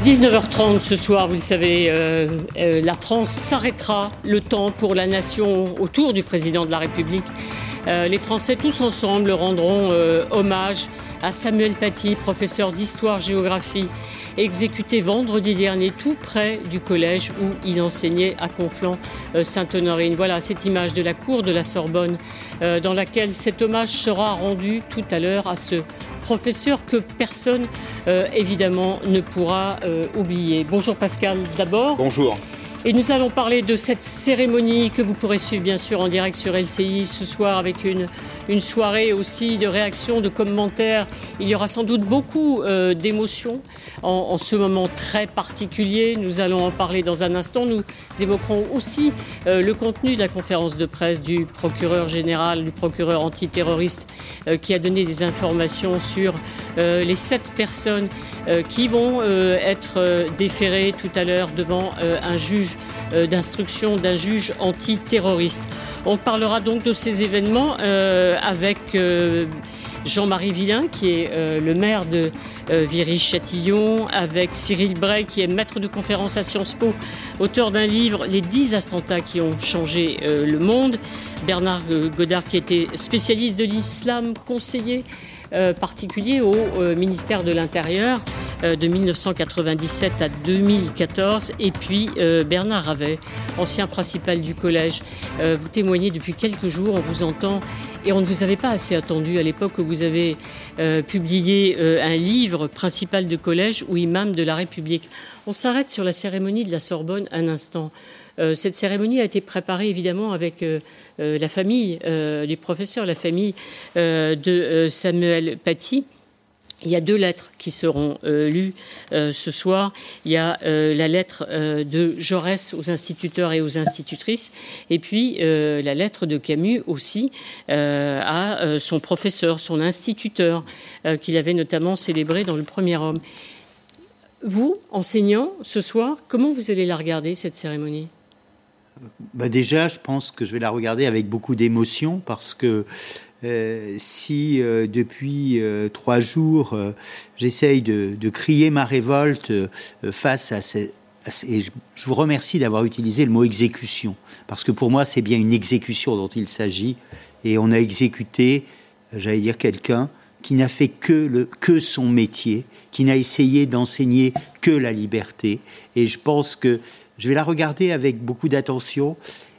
À 19h30 ce soir, vous le savez, euh, euh, la France s'arrêtera le temps pour la nation autour du président de la République. Euh, les Français tous ensemble rendront hommage à Samuel Paty, professeur d'histoire-géographie, exécuté vendredi dernier tout près du collège où il enseignait à Conflans-Sainte-Honorine. Voilà cette image de la cour de la Sorbonne dans laquelle cet hommage sera rendu tout à l'heure à ce professeur que personne, euh, évidemment, ne pourra euh, oublier. Bonjour Pascal d'abord. Bonjour. Et nous allons parler de cette cérémonie que vous pourrez suivre bien sûr en direct sur LCI ce soir avec une, une soirée aussi de réactions, de commentaires. Il y aura sans doute beaucoup euh, d'émotions en, ce moment très particulier. Nous allons en parler dans un instant. Nous évoquerons aussi euh, le contenu de la conférence de presse du procureur général, du procureur antiterroriste euh, qui a donné des informations sur les sept personnes qui vont être déférées tout à l'heure devant un juge d'instruction d'un juge antiterroriste. On parlera donc de ces événements euh, avec euh, Jean-Marie Villain, qui est le maire de Viry-Châtillon, avec Cyril Bray, qui est maître de conférence à Sciences Po, auteur d'un livre Les 10 attentats qui ont changé le monde, Bernard Godard, qui était spécialiste de l'islam, conseiller euh, particulier au euh, ministère de l'Intérieur euh, de 1997 à 2014. Et puis Bernard Ravet, ancien principal du collège. vous témoignez depuis quelques jours, on vous entend et on ne vous avait pas assez attendu à l'époque où vous avez publié un livre principal de collège ou imam de la République. On s'arrête sur la cérémonie de la Sorbonne un instant. Euh, cette cérémonie a été préparée évidemment avec euh, euh, la famille des professeurs, la famille de Samuel Paty. Il y a deux lettres qui seront lues ce soir. Il y a la lettre de Jaurès aux instituteurs et aux institutrices, et puis la lettre de Camus aussi à son professeur, son instituteur, qu'il avait notamment célébré dans le premier homme. Vous, enseignant, ce soir, comment vous allez la regarder, cette cérémonie? Bah déjà, je pense que je vais la regarder avec beaucoup d'émotion parce que euh, si euh, depuis euh, trois jours j'essaye de, crier ma révolte face à ces... Et je vous remercie d'avoir utilisé le mot exécution, parce que pour moi c'est bien une exécution dont il s'agit, et on a exécuté, j'allais dire, quelqu'un qui n'a fait que, le, que son métier, qui n'a essayé d'enseigner que la liberté. Et je pense que je vais la regarder avec beaucoup d'attention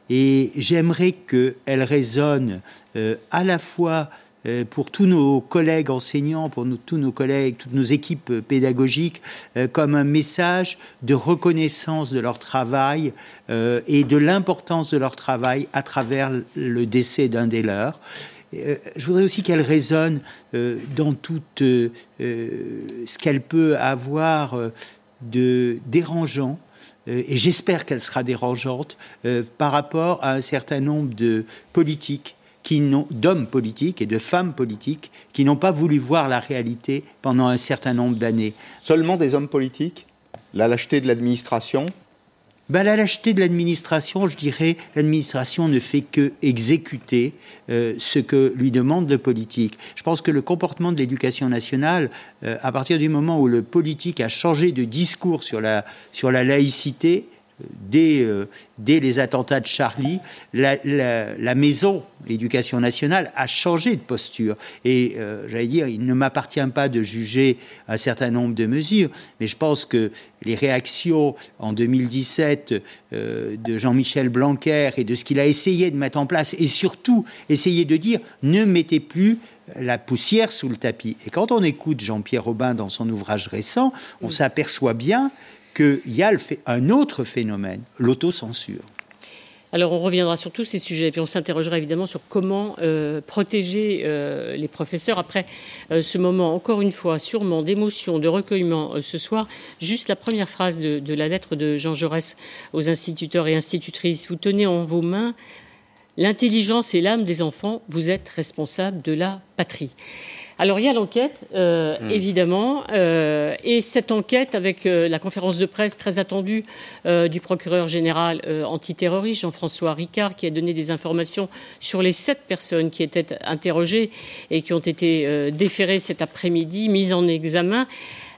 et j'aimerais qu'elle résonne euh, à la fois euh, pour tous nos collègues enseignants, pour tous nos collègues, toutes nos équipes pédagogiques, euh, comme un message de reconnaissance de leur travail et de l'importance de leur travail à travers le décès d'un des leurs. je voudrais aussi qu'elle résonne dans tout ce qu'elle peut avoir de dérangeant et j'espère qu'elle sera dérangeante euh, par rapport à un certain nombre de politiques d'hommes politiques et de femmes politiques qui n'ont pas voulu voir la réalité pendant un certain nombre d'années. Seulement des hommes politiques? La lâcheté de l'administration? Ben, La lâcheté de l'administration, je dirais, l'administration ne fait que exécuter euh, ce que lui demande le politique. Je pense que le comportement de l'éducation nationale, euh, à partir du moment où le politique a changé de discours sur la, sur la laïcité, dès, euh, dès les attentats de Charlie, la, la, maison éducation nationale a changé de posture. Et euh, j'allais dire, il ne m'appartient pas de juger un certain nombre de mesures, mais je pense que les réactions en 2017 euh, de Jean-Michel Blanquer et de ce qu'il a essayé de mettre en place, et surtout essayer de dire ne mettez plus la poussière sous le tapis. Et quand on écoute Jean-Pierre Robin dans son ouvrage récent, on s'aperçoit bien qu'il y a un autre phénomène, l'autocensure. Alors on reviendra sur tous ces sujets, et puis on s'interrogera évidemment sur comment euh, protéger euh, les professeurs après euh, ce moment, encore une fois, sûrement d'émotion, de recueillement ce soir. Juste la première phrase de, de la lettre de Jean Jaurès aux instituteurs et institutrices. Vous tenez en vos mains l'intelligence et l'âme des enfants, vous êtes responsable de la patrie. Alors il y a l'enquête, euh, hmm. évidemment, euh, et cette enquête avec euh, la conférence de presse très attendue du procureur général antiterroriste Jean-François Ricard, qui a donné des informations sur les sept personnes qui étaient interrogées et qui ont été déférées cet après-midi, mises en examen.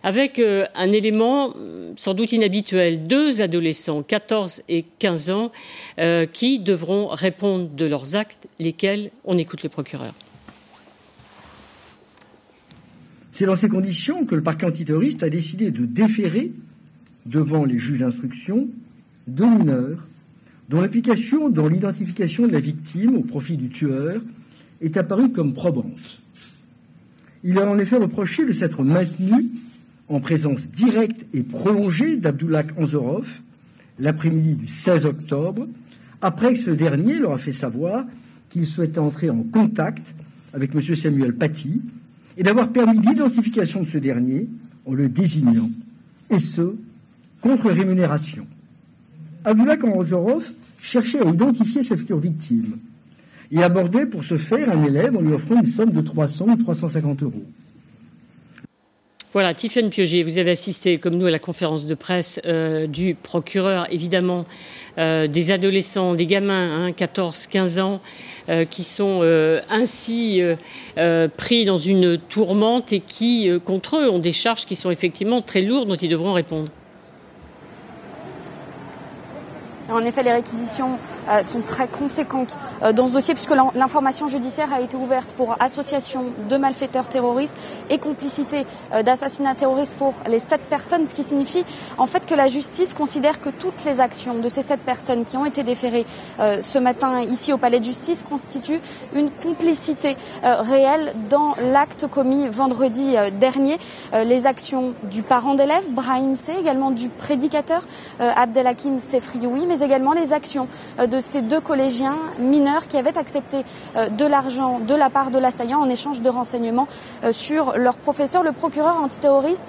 avec un élément mm, sans doute inhabituel, deux adolescents, 14 et 15 ans, euh, qui devront répondre de leurs actes, lesquels on écoute le procureur. C'est dans ces conditions que le parquet antiterroriste a décidé de déférer devant les juges d'instruction deux mineurs dont l'implication dans l'identification de la victime au profit du tueur est apparue comme probante. Il a en effet reproché de s'être maintenu en présence directe et prolongée d'Abdullah Anzorov l'après-midi du 16 octobre, après que ce dernier leur a fait savoir qu'il souhaitait entrer en contact avec M. Samuel Paty et d'avoir permis l'identification de ce dernier en le désignant, et ce, contre rémunération. Abdullah Anzorov cherchait à identifier sa future victime et abordait pour ce faire un élève en lui offrant une somme de 300 ou 350 euros. Voilà, Tiffaine Pieuget, vous avez assisté, comme nous, à la conférence de presse euh, du procureur, évidemment, euh, des adolescents, des gamins, hein, 14, 15 ans, euh, qui sont ainsi pris dans une tourmente et qui, contre eux, ont des charges qui sont effectivement très lourdes dont ils devront répondre. En effet, les réquisitions sont très conséquentes euh, dans ce dossier puisque l'information judiciaire a été ouverte pour association de malfaiteurs terroristes et complicité euh, d'assassinat terroriste pour les sept personnes, ce qui signifie en fait que la justice considère que toutes les actions de ces sept personnes qui ont été déférées ce matin ici au Palais de Justice constituent une complicité réelle dans l'acte commis vendredi dernier. Les actions du parent d'élève, Brahim C, également du prédicateur Abdelhakim Sefrioui, mais également les actions euh, de ces deux collégiens mineurs qui avaient accepté euh, de l'argent de la part de l'assaillant en échange de renseignements euh, sur leur professeur. Le procureur antiterroriste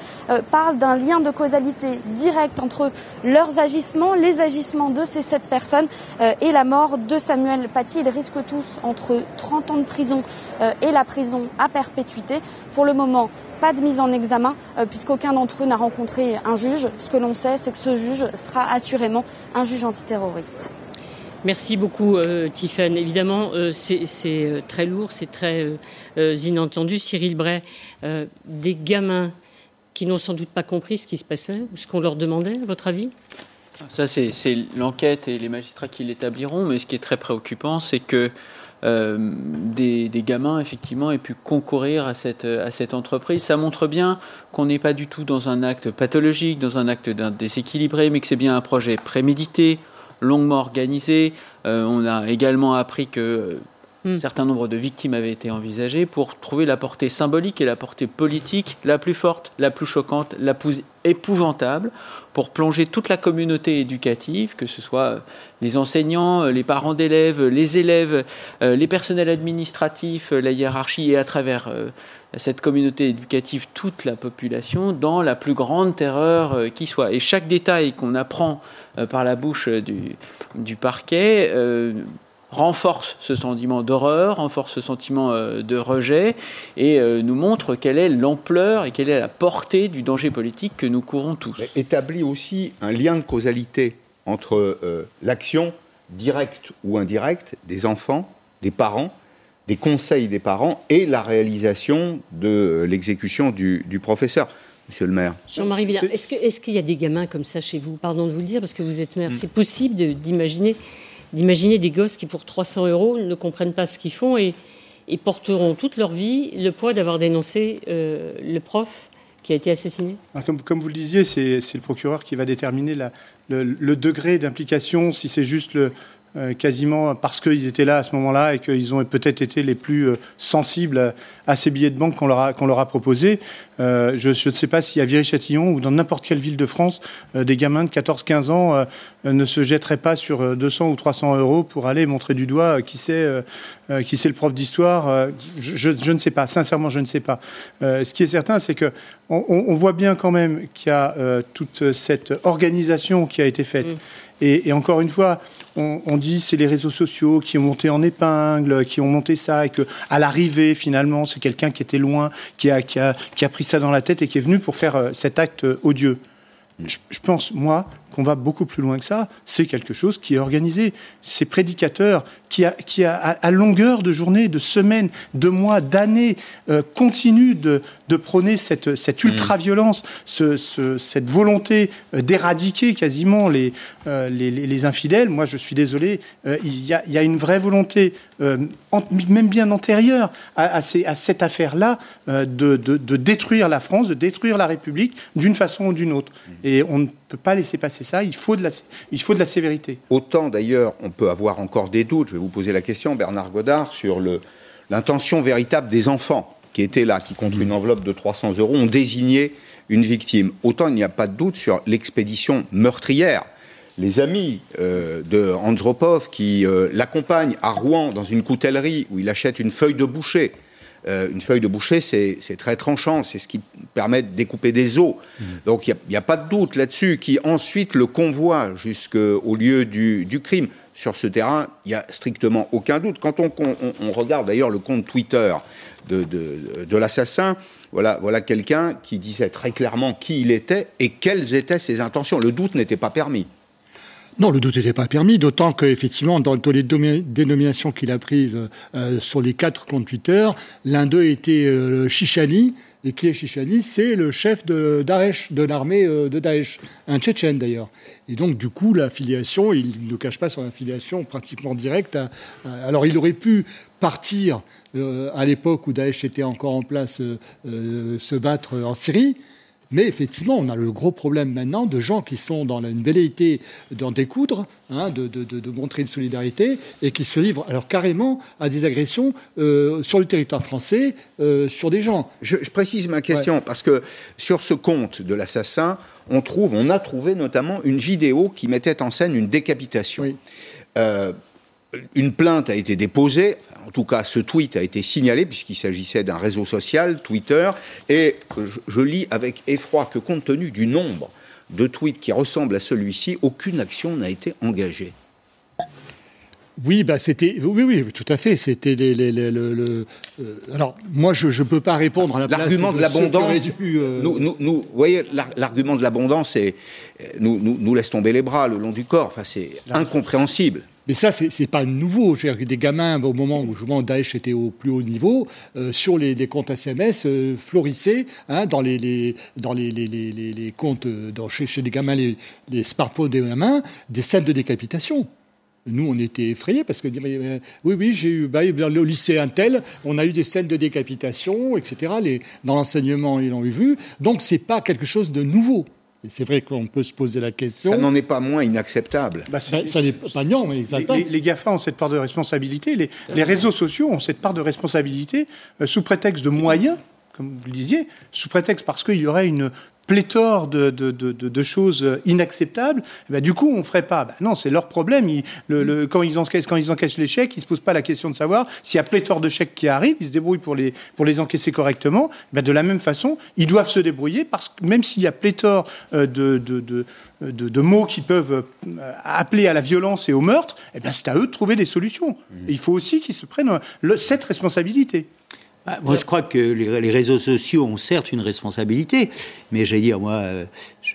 parle d'un lien de causalité direct entre leurs agissements, les agissements de ces sept personnes et la mort de Samuel Paty. Ils risquent tous entre 30 ans de prison et la prison à perpétuité. Pour le moment, pas de mise en examen euh, puisqu'aucun d'entre eux n'a rencontré un juge. Ce que l'on sait, c'est que ce juge sera assurément un juge antiterroriste. Merci beaucoup, euh, Évidemment, euh, c'est euh, très lourd, c'est très inentendu. Cyril Bray, des gamins qui n'ont sans doute pas compris ce qui se passait ou ce qu'on leur demandait, à votre avis? Ça, c'est l'enquête et les magistrats qui l'établiront, mais ce qui est très préoccupant, c'est que euh, des, gamins effectivement aient pu concourir à cette entreprise. Ça montre bien qu'on n'est pas du tout dans un acte pathologique, dans un acte déséquilibré, mais que c'est bien un projet prémédité, longuement organisé. Euh, on a également appris que un hmm. certain nombre de victimes avaient été envisagées pour trouver la portée symbolique et la portée politique la plus forte, la plus choquante, la plus épouvantable pour plonger toute la communauté éducative, que ce soit les enseignants, les parents d'élèves, les élèves, euh, les personnels administratifs, la hiérarchie et à travers euh, cette communauté éducative toute la population dans la plus grande terreur euh, qui soit. Et chaque détail qu'on apprend par la bouche du, du parquet renforce ce sentiment d'horreur, renforce ce sentiment euh, de rejet et euh, nous montre quelle est l'ampleur et quelle est la portée du danger politique que nous courons tous. établit aussi un lien de causalité entre euh, l'action directe ou indirecte des enfants, des parents, des conseils des parents et la réalisation de l'exécution du, professeur. Monsieur le maire. Jean-Marie Villard, est-ce qu'il y a des gamins comme ça chez vous? Pardon de vous le dire, parce que vous êtes maire. Mm. C'est possible d'imaginer d'imaginer des gosses qui, pour 300 euros, ne comprennent pas ce qu'ils font et, porteront toute leur vie le poids d'avoir dénoncé euh, le prof qui a été assassiné? Comme, comme, vous le disiez, c'est le procureur qui va déterminer le, degré d'implication, si c'est juste le, euh, quasiment parce qu'ils étaient là à ce moment-là et qu'ils ont peut-être été les plus euh, sensibles à ces billets de banque qu'on leur a, qu'on leur a proposés. Euh, je ne sais pas si à Viry-Châtillon ou dans n'importe quelle ville de France, des gamins de 14-15 ans ne se jetteraient pas sur 200 ou 300 euros pour aller montrer du doigt qui c'est qui c'est le prof d'histoire. Je, je, ne sais pas, sincèrement, je ne sais pas. ce qui est certain, c'est que on, on, voit bien quand même qu'il y a toute cette organisation qui a été faite. Mm. Et, encore une fois, on, dit c'est les réseaux sociaux qui ont monté en épingle, qui ont monté ça, et que à l'arrivée finalement c'est quelqu'un qui était loin, qui a, qui, a, pris ça dans la tête et qui est venu pour faire euh, cet acte odieux. Je, pense moi qu'on va beaucoup plus loin que ça. C'est quelque chose qui est organisé. Ces prédicateurs qui, a, qui a, à longueur de journée, de semaines, de mois, d'années, euh, continuent de, de, prôner cette, cette mm. ultra-violence, ce, ce, cette volonté euh, d'éradiquer quasiment les, euh, les, les, infidèles. Moi, je suis désolé, euh, il, y a, il, y a, une vraie volonté, même bien antérieure à, à, ces, à cette affaire-là, de, de, de, détruire la France, de détruire la République d'une façon ou d'une autre. Mm. Et on ne peut pas laisser passer ça. Il faut de la, il faut de la sévérité. Autant d'ailleurs, on peut avoir encore des doutes. Je vais vous poser la question, Bernard Godard, sur l'intention véritable des enfants qui étaient là, qui contre une enveloppe de 300 euros ont désigné une victime. Autant il n'y a pas de doute sur l'expédition meurtrière. Les amis euh, de Andropov qui euh, l'accompagnent à Rouen dans une coutellerie où il achète une feuille de boucher euh, une feuille de boucher, c'est très tranchant, c'est ce qui permet de découper des os. Mmh. Donc il n'y a, a, pas de doute là-dessus, qui ensuite le convoie jusqu'au lieu du, du, crime. Sur ce terrain, il n'y a strictement aucun doute. Quand on, on, on regarde d'ailleurs le compte Twitter de, de, de l'assassin, voilà, voilà quelqu'un qui disait très clairement qui il était et quelles étaient ses intentions. Le doute n'était pas permis. Non, le doute n'était pas permis, d'autant qu'effectivement, dans les dénominations qu'il a prises euh, sur les quatre comptes Twitter, l'un d'eux était euh, Chichani, et qui est Chichani C'est le chef de Daesh, de l'armée euh, de Daesh, un Tchétchène d'ailleurs. Et donc, du coup, l'affiliation, il ne cache pas son affiliation pratiquement directe. À, alors, il aurait pu partir euh, à l'époque où Daesh était encore en place, euh, euh se battre en Syrie. Mais effectivement, on a le gros problème maintenant de gens qui sont dans une velléité d'en découdre, hein, de, de, de, montrer une solidarité, et qui se livrent alors carrément à des agressions euh, sur le territoire français, euh, sur des gens. Je, je, précise ma question, ouais. parce que sur ce compte de l'assassin, on, trouve, on a trouvé notamment une vidéo qui mettait en scène une décapitation. Oui. Euh, une plainte a été déposée, en tout cas ce tweet a été signalé puisqu'il s'agissait d'un réseau social, Twitter, et je, je, lis avec effroi que compte tenu du nombre de tweets qui ressemblent à celui-ci, aucune action n'a été engagée. Oui, bah c'était oui, oui, tout à fait. C'était les, les, les, le, le euh, alors moi je ne peux pas répondre à la l'argument de, de l'abondance. Euh... Nous, nous, nous, vous voyez, l'argument de l'abondance, nous, nous, nous laisse tomber les bras le long du corps. Enfin, c'est incompréhensible. Mais ça, c'est pas nouveau. Je veux dire, des gamins, au moment où justement Daesh était au plus haut niveau, euh, sur les, les, comptes SMS, euh, florissaient hein, dans les, les dans les, les, les, les comptes, dans, chez, chez des gamins, les, les smartphones des gamins, des scènes de décapitation. Nous, on était effrayés parce que oui, oui, j'ai eu bah, au lycée Intel, on a eu des scènes de décapitation, etc. Les, dans l'enseignement, ils l'ont vu. Donc, c'est pas quelque chose de nouveau. C'est vrai qu'on peut se poser la question. Ça n'en est pas moins inacceptable. Bah, ça, ça n'est pas non, mais exactement. Les, les, GAFA ont cette part de responsabilité. Les, les, réseaux sociaux ont cette part de responsabilité euh, sous prétexte de moyens, comme vous le disiez, sous prétexte parce qu'il y aurait une pléthore de, de, de, de, choses inacceptables, ben, du coup, on ne ferait pas. Ben, non, c'est leur problème. Ils, le, le, quand, ils encaissent, quand ils encaissent les chèques, ils ne se posent pas la question de savoir s'il y a pléthore de chèques qui arrivent, ils se débrouillent pour les, pour les encaisser correctement. Ben, de la même façon, ils doivent se débrouiller parce que même s'il y a pléthore euh, de, mots qui peuvent euh, appeler à la violence et au meurtre, eh c'est à eux de trouver des solutions. Mmh. il faut aussi qu'ils se prennent le, cette responsabilité. Bah, moi, je crois que les, réseaux sociaux ont certes une responsabilité, mais j'allais dire, moi, je,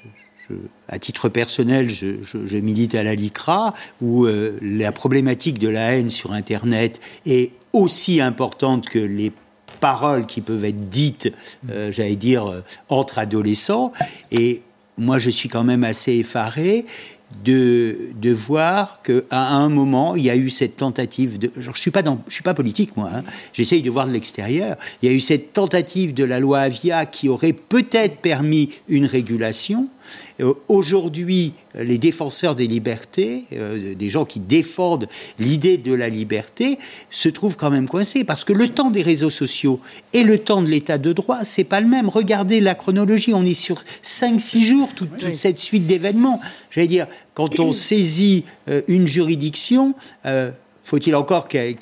à titre personnel, je, milite à la LICRA, où euh, la problématique de la haine sur Internet est aussi importante que les paroles qui peuvent être dites, euh, j'allais dire, euh, entre adolescents. Et moi, je suis quand même assez effaré de, de voir qu'à un moment, il y a eu cette tentative de... Je je suis pas politique, moi. Hein, J'essaye de voir de l'extérieur. Il y a eu cette tentative de la loi Avia qui aurait peut-être permis une régulation. Euh, Aujourd'hui, les défenseurs des libertés, euh, des gens qui défendent l'idée de la liberté, se trouvent quand même coincés parce que le temps des réseaux sociaux et le temps de l'état de droit, c'est pas le même. Regardez la chronologie, on est sur 5-6 jours, toute, toute, cette suite d'événements. J'allais dire, quand on saisit euh, une juridiction, faut-il encore qu'elle,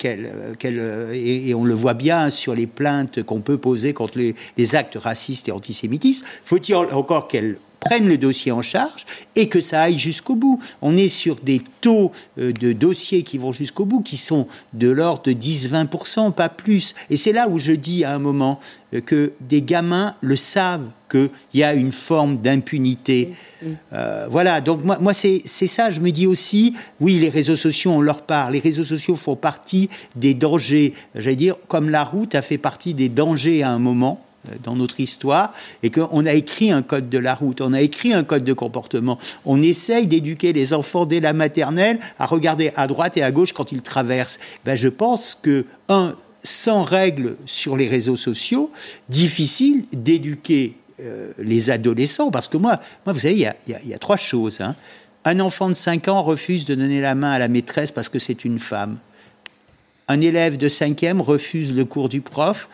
et, et, on le voit bien sur les plaintes qu'on peut poser contre les, les actes racistes et antisémitistes, faut-il encore qu'elle prenne le dossier en charge et que ça aille jusqu'au bout. On est sur des taux euh, de dossiers qui vont jusqu'au bout, qui sont de l'ordre de 10-20%, pas plus. Et c'est là où je dis à un moment euh, que des gamins le savent qu'il y a une forme d'impunité. Euh, voilà, donc moi, moi c'est ça, je me dis aussi, oui, les réseaux sociaux, on leur parle, les réseaux sociaux font partie des dangers, j'allais dire, comme la route a fait partie des dangers à un moment, dans notre histoire et qu'on a écrit un code de la route, on a écrit un code de comportement. On essaye d'éduquer les enfants dès la maternelle à regarder à droite et à gauche quand ils traversent. Ben, je pense que, un, sans règles sur les réseaux sociaux, difficile d'éduquer euh, les adolescents, parce que moi, moi vous savez, il y a, y a, trois choses. Hein. Un enfant de 5 ans refuse de donner la main à la maîtresse parce que c'est une femme. Un élève de 5e refuse le cours du prof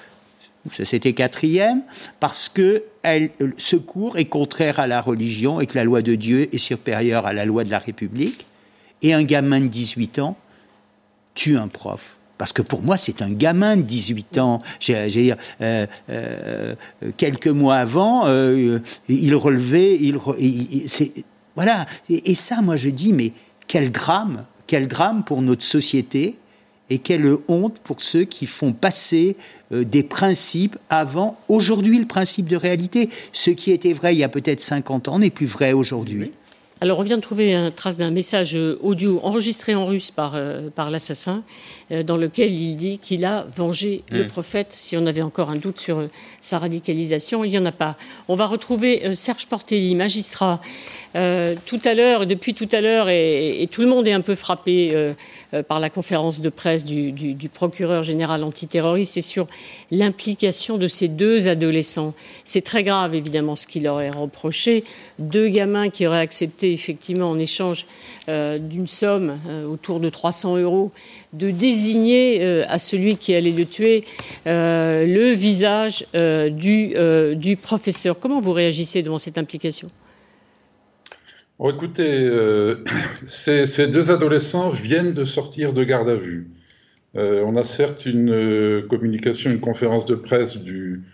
c'était quatrième, parce que elle, ce cours est contraire à la religion et que la loi de Dieu est supérieure à la loi de la République. Et un gamin de 18 ans tue un prof. Parce que pour moi, c'est un gamin de 18 ans. Euh, euh, quelques mois avant, euh, il relevait, il, voilà. et, ça, moi, je dis, mais quel drame, quel drame pour notre société et quelle honte pour ceux qui font passer euh, des principes avant aujourd'hui le principe de réalité. Ce qui était vrai il y a peut-être 50 ans n'est plus vrai aujourd'hui. Alors, on vient de trouver une trace d'un message audio enregistré en russe par, euh, par l'assassin, euh, dans lequel il dit qu'il a vengé le mmh. prophète. Si on avait encore un doute sur sa radicalisation, il n'y en a pas. On va retrouver Serge Portelli, magistrat, euh, tout à l'heure, depuis tout à l'heure, et, tout le monde est un peu frappé euh, euh, par la conférence de presse du, du procureur général antiterroriste, c'est sur l'implication de ces deux adolescents. C'est très grave, évidemment, ce qu'il leur est reproché. Deux gamins qui auraient accepté, effectivement, en échange d'une somme autour de 300 euros, de désigner à celui qui allait le tuer le visage du, du professeur. Comment vous réagissez devant cette implication? Écoutez, euh, ces, deux adolescents viennent de sortir de garde à vue. Euh, on a certes une euh, communication, une conférence de presse du,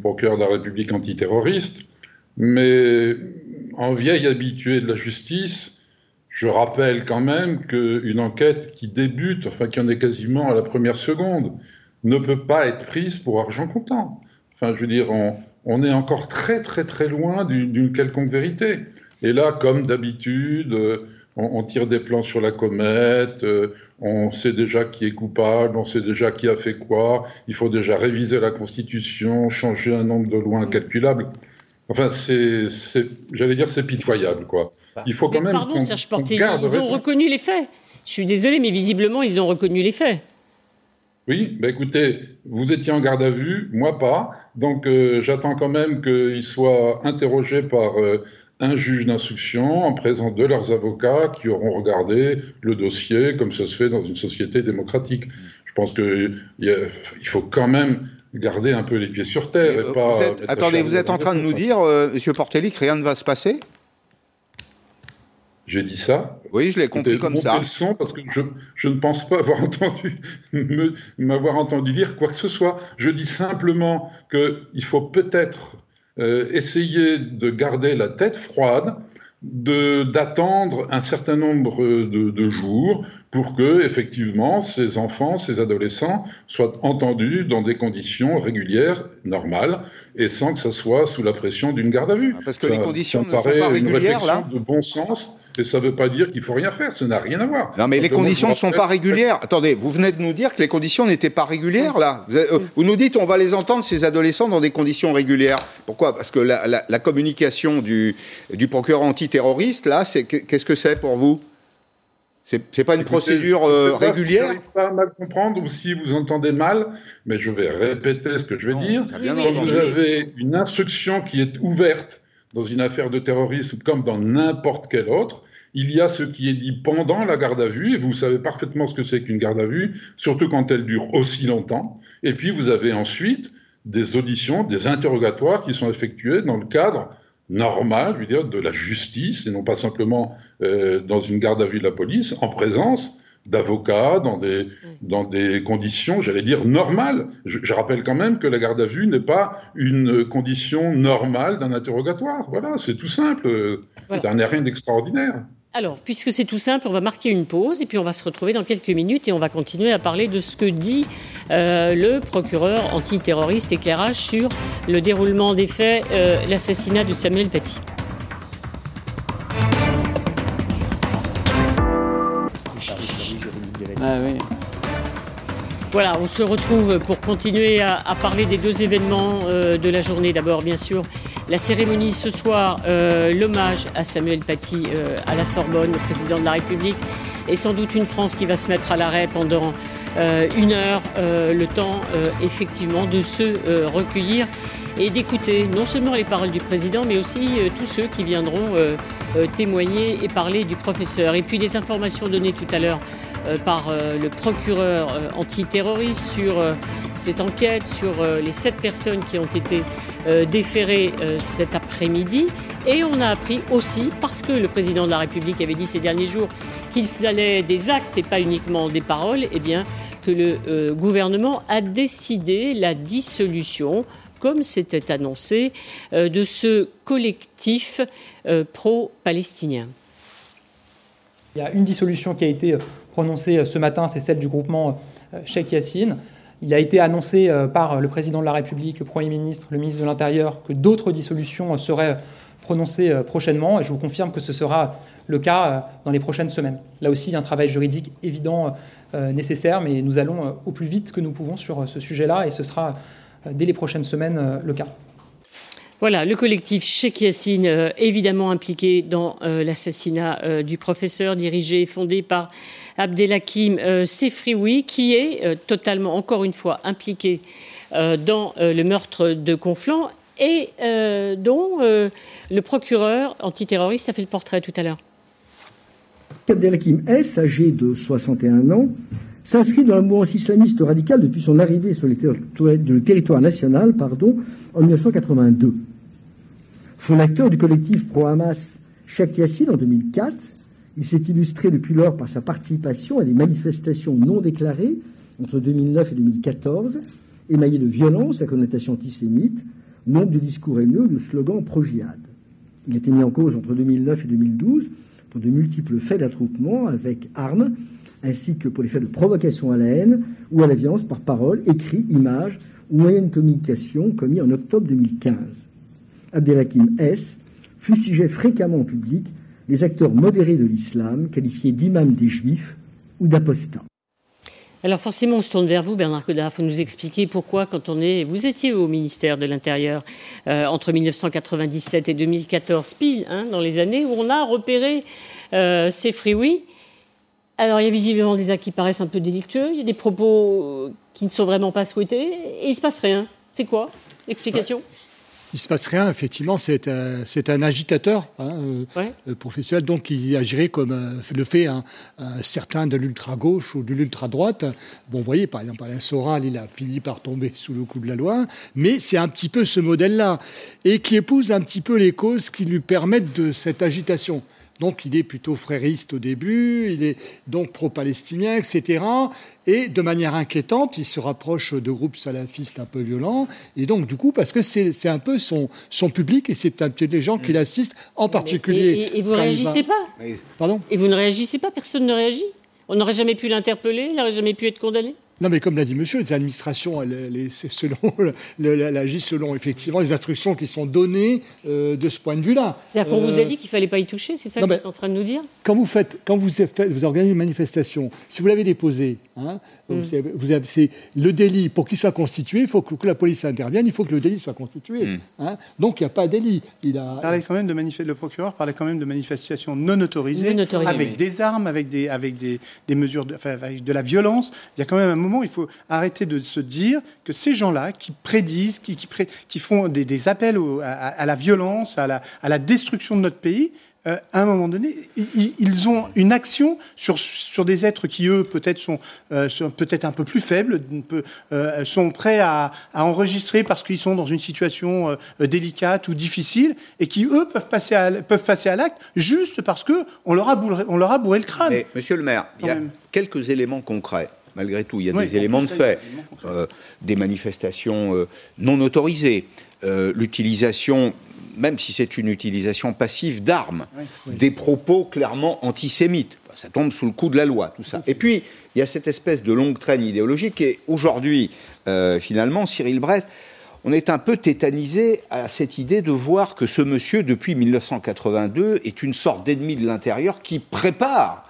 procureur de la République antiterroriste, mais en vieille habitué de la justice, je rappelle quand même qu'une enquête qui débute, enfin qui en est quasiment à la première seconde, ne peut pas être prise pour argent comptant. Enfin, je veux dire, on est encore très très très loin d'une quelconque vérité. Et là, comme d'habitude, euh, on, tire des plans sur la comète, euh, on sait déjà qui est coupable, on sait déjà qui a fait quoi, il faut déjà réviser la Constitution, changer un nombre de lois incalculables. Enfin, c'est, j'allais dire, c'est pitoyable, quoi. Il faut quand même. Pardon, Serge Porté, ils ont reconnu les faits. Je suis désolé, mais visiblement, ils ont reconnu les faits. Oui, ben écoutez, vous étiez en garde à vue, moi pas, donc euh, j'attends quand même qu'ils soient interrogés par un juge d'instruction en présence de leurs avocats qui auront regardé le dossier comme ça se fait dans une société démocratique. Je pense qu'il faut quand même garder un peu les pieds sur terre. Et pas attendez, vous êtes en train de nous dire, euh, Monsieur Portelli, que rien ne va se passer? J'ai dit ça. Oui, je l'ai compris comme ça. le son parce que je, je, ne pense pas avoir entendu m'avoir entendu dire quoi que ce soit. Je dis simplement qu'il faut peut-être euh, essayer de garder la tête froide, d'attendre un certain nombre de, de, jours pour que, effectivement, ces enfants, ces adolescents soient entendus dans des conditions régulières, normales, et sans que ça soit sous la pression d'une garde à vue. Parce que les conditions ne sont pas régulières, là. de bon sens et ça ne veut pas dire qu'il faut rien faire, ça n'a rien à voir. Non, mais les conditions ne sont pas régulières. Attendez, vous venez de nous dire que les conditions n'étaient pas régulières, là. Euh, vous, nous dites on va les entendre, ces adolescents, dans des conditions régulières. Pourquoi? Parce que la, communication du, du procureur antiterroriste, là, qu'est-ce que c'est pour vous? C'est pas une procédure euh, régulière? Je pas à mal comprendre ou si vous entendez mal, mais je vais répéter ce que je vais dire. Quand vous avez une instruction qui est ouverte dans une affaire de terrorisme comme dans n'importe quelle autre, il y a ce qui est dit pendant la garde à vue, et vous savez parfaitement ce que c'est qu'une garde à vue, surtout quand elle dure aussi longtemps. Et puis vous avez ensuite des auditions, des interrogatoires qui sont effectués dans le cadre normal, je veux dire, de la justice, et non pas simplement euh, dans une garde à vue de la police, en présence d'avocats, dans des, dans des conditions, j'allais dire, normales. Je, rappelle quand même que la garde à vue n'est pas une condition normale d'un interrogatoire. Voilà, c'est tout simple. Ça n'est rien d'extraordinaire. Alors, puisque c'est tout simple, on va marquer une pause et puis on va se retrouver dans quelques minutes et on va continuer à parler de ce que dit euh, le procureur antiterroriste éclairage sur le déroulement des faits, euh, l'assassinat de Samuel Paty. Voilà, on se retrouve pour continuer à, parler des deux événements euh, de la journée. D'abord, bien sûr, la cérémonie ce soir, euh, l'hommage à Samuel Paty euh, à la Sorbonne, le président de la République, et sans doute une France qui va se mettre à l'arrêt pendant une heure, le temps effectivement de se recueillir et d'écouter non seulement les paroles du président, mais aussi tous ceux qui viendront témoigner et parler du professeur. Et puis les informations données tout à l'heure par euh, le procureur euh, antiterroriste sur cette enquête, sur les sept personnes qui ont été déférées cet après-midi. Et on a appris aussi, parce que le président de la République avait dit ces derniers jours qu'il fallait des actes et pas uniquement des paroles, eh bien, que le gouvernement a décidé la dissolution, comme c'était annoncé, de ce collectif pro-palestinien. Il y a une dissolution qui a été prononcée euh, ce matin, c'est celle du groupement euh, Sheikh Yassine. Il a été annoncé euh, par le président de la République, le Premier ministre, le ministre de l'Intérieur que d'autres dissolutions seraient prononcées prochainement et je vous confirme que ce sera le cas dans les prochaines semaines. Là aussi, il y a un travail juridique évident nécessaire, mais nous allons au plus vite que nous pouvons sur ce sujet-là et ce sera dès les prochaines semaines le cas. Voilà, le collectif Cheikh Yassine, évidemment impliqué dans l'assassinat du professeur, dirigé et fondé par Abdelhakim euh, Sefrioui, qui est euh, totalement, encore une fois, impliqué euh, dans le meurtre de Conflans et dont le procureur antiterroriste a fait le portrait tout à l'heure. Abdelhakim S, âgé de 61 ans, s'inscrit dans la mouvance islamiste radicale depuis son arrivée sur le territoire national pardon, en 1982. Fondateur du collectif pro-Hamas Sheikh Yassine en 2004, il s'est illustré depuis lors par sa participation à des manifestations non déclarées entre 2009 et 2014, émaillées de violences à connotation antisémite, nombre de discours haineux, de slogans pro-jihad. Il a été mis en cause entre 2009 et 2012 pour de multiples faits d'attroupement avec armes, ainsi que pour les faits de provocation à la haine ou à la violence par parole, écrit, image ou moyen de communication commis en octobre 2015. Abdelhakim S. fustigeait fréquemment en public les acteurs modérés de l'islam, qualifiés d'imams des juifs ou d'apostats. Alors forcément, on se tourne vers vous, Bernard Codard. Il faut nous expliquer pourquoi, quand on est... Vous étiez au ministère de l'Intérieur euh, entre 1997 et 2014, pile, hein, dans les années où on a repéré euh, ces frioui. Alors il y a visiblement des actes qui paraissent un peu délictueux, il y a des propos qui ne sont vraiment pas souhaités, et il ne se passe rien. C'est quoi? L'explication il se passe rien. Effectivement, c'est un, un, agitateur hein, euh, professionnel, donc il agirait comme euh, le fait un, certain de l'ultra-gauche ou de l'ultra-droite. Bon, vous voyez, par exemple, Alain Soral, il a fini par tomber sous le coup de la loi, mais c'est un petit peu ce modèle-là, et qui épouse un petit peu les causes qui lui permettent de cette agitation. Donc il est plutôt frériste au début, il est donc pro-palestinien, etc. Et de manière inquiétante, il se rapproche de groupes salafistes un peu violents. Et donc du coup, parce que c'est un peu son, son public et c'est un peu des gens qui l'assistent, en particulier. Et, vous ne réagissez pas Pardon? Et vous ne réagissez pas Personne ne réagit? On n'aurait jamais pu l'interpeller Il n'aurait jamais pu être condamné? Non, mais comme l'a dit monsieur, les administrations, elles, selon, elles agissent selon effectivement les instructions qui sont données euh, de ce point de vue-là. C'est-à-dire qu'on vous a euh, dit qu'il ne fallait pas y toucher, c'est ça que vous êtes en train de nous dire Quand vous faites, quand vous, faites, vous organisez une manifestation, si vous l'avez déposée, hein, mm. vous avez, c'est le délit, pour qu'il soit constitué, il faut que, la police intervienne, il faut que le délit soit constitué. Mm. Hein. donc il n'y a pas de délit. Il a... quand même de le procureur parlait quand même de manifestations non autorisées, avec des armes, avec des, avec des, des mesures, de, enfin, avec de la violence. Il y a quand même un il faut arrêter de se dire que ces gens-là qui prédisent, qui, qui, font des, appels à, la violence, à la, à la, destruction de notre pays, euh, à un moment donné, ils, ont une action sur, sur des êtres qui, eux, peut-être sont, euh, sont peut-être un peu plus faibles, euh, sont prêts à, à enregistrer parce qu'ils sont dans une situation délicate ou difficile, et qui, eux, peuvent passer à, peuvent passer à l'acte juste parce qu'on leur, a bourré, on leur a bourré le crâne. Mais, monsieur le maire, il y a quelques éléments concrets malgré tout. Il y a des éléments de fait, des manifestations non autorisées, l'utilisation même si c'est une utilisation passive d'armes, des propos clairement antisémites. ça tombe sous le coup de la loi, tout ça. Et puis, il y a cette espèce de longue traîne idéologique, et aujourd'hui, euh, finalement, Cyril Brett, on est un peu tétanisé à cette idée de voir que ce monsieur, depuis 1982, est une sorte d'ennemi de l'intérieur qui prépare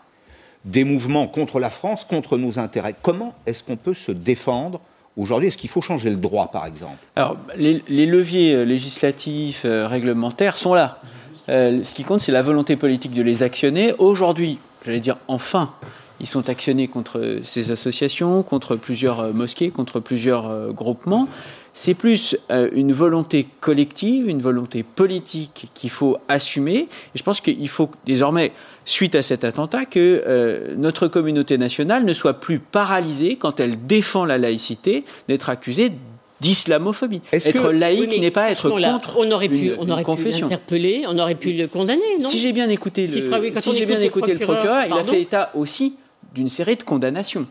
des mouvements contre la France, contre nos intérêts. Comment est-ce qu'on peut se défendre Aujourd'hui, est-ce qu'il faut changer le droit, par exemple? Alors, les, leviers euh, législatifs, euh, réglementaires sont là. Euh, ce qui compte, c'est la volonté politique de les actionner. Aujourd'hui, j'allais dire enfin, ils sont actionnés contre ces associations, contre plusieurs mosquées, contre plusieurs groupements. C'est plus une volonté collective, une volonté politique qu'il faut assumer. Et je pense qu'il faut désormais suite à cet attentat, que euh, notre communauté nationale ne soit plus paralysée quand elle défend la laïcité d'être accusée d'islamophobie. Être laïque n'est pas être contre on aurait pu, on aurait pu l'interpeller, on aurait pu le condamner, non Si j'ai bien écouté le, si, j'ai bien écouté le procureur, il a fait état aussi d'une série de condamnations.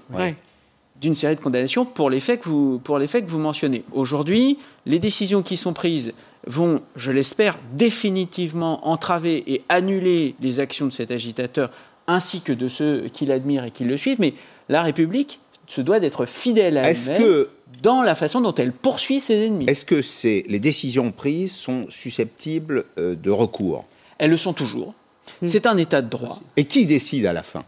D'une série de condamnations pour les faits que vous, pour les faits que vous mentionnez. Aujourd'hui, les décisions qui sont prises vont, je l'espère, définitivement entraver et annuler les actions de cet agitateur ainsi que de ceux qui l'admirent et qui le suivent. Mais la République se doit d'être fidèle à elle-même dans la façon dont elle poursuit ses ennemis. Est-ce que les décisions prises sont susceptibles euh, de recours? Elles le sont toujours. Hmm. C'est un état de droit. Et qui décide à la fin?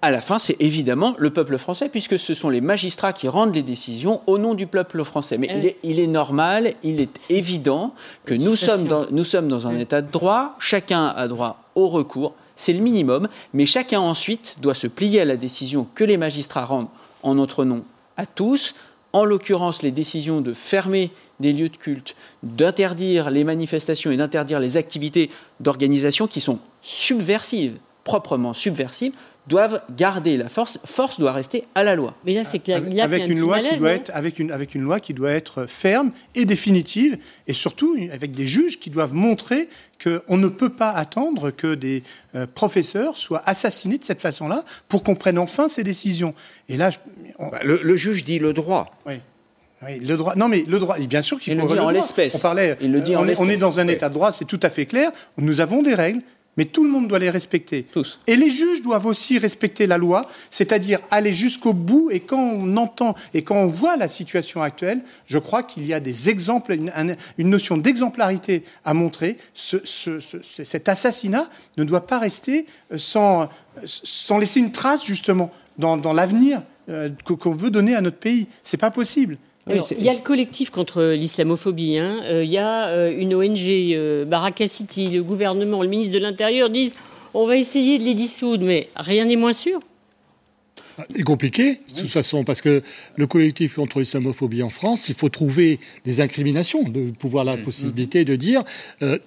À la fin, c'est évidemment le peuple français, puisque ce sont les magistrats qui rendent les décisions au nom du peuple français. Mais eh il, est, normal, il est évident que nous sommes, dans, nous sommes dans un état de droit, chacun a droit au recours, c'est le minimum, mais chacun ensuite doit se plier à la décision que les magistrats rendent en notre nom à tous, en l'occurrence les décisions de fermer des lieux de culte, d'interdire les manifestations et d'interdire les activités d'organisation qui sont subversives, proprement subversives, doivent garder la force. Force doit rester à la loi. Mais là, c'est avec, une loi qui doit être avec une avec une loi qui doit être ferme et définitive, et surtout avec des juges qui doivent montrer qu'on ne peut pas attendre que des euh, professeurs soient assassinés de cette façon-là pour qu'on prenne enfin ces décisions. Et là, bah, le, juge dit le droit. Oui. Oui, le droit. Non, mais le droit. Bien sûr qu'il faut. le dit en l'espèce. On parlait. Il le dit on, est, on est dans un état de droit, c'est tout à fait clair. Nous avons des règles mais tout le monde doit les respecter. Tous. Et les juges doivent aussi respecter la loi, c'est-à-dire aller jusqu'au bout. Et quand on entend et quand on voit la situation actuelle, je crois qu'il y a des exemples, une, notion d'exemplarité à montrer. cet assassinat ne doit pas rester euh, sans, sans laisser une trace justement dans, l'avenir euh, qu'on veut donner à notre pays. C'est pas possible il y a le collectif contre l'islamophobie. Hein. Euh, il y a euh, une ONG, euh, Baraka City, le gouvernement, le ministre de l'Intérieur disent on va essayer de les dissoudre, mais rien n'est moins sûr. C'est compliqué, de toute façon, parce que le collectif contre l'islamophobie en France, il faut trouver des incriminations, de pouvoir la mm, possibilité de dire,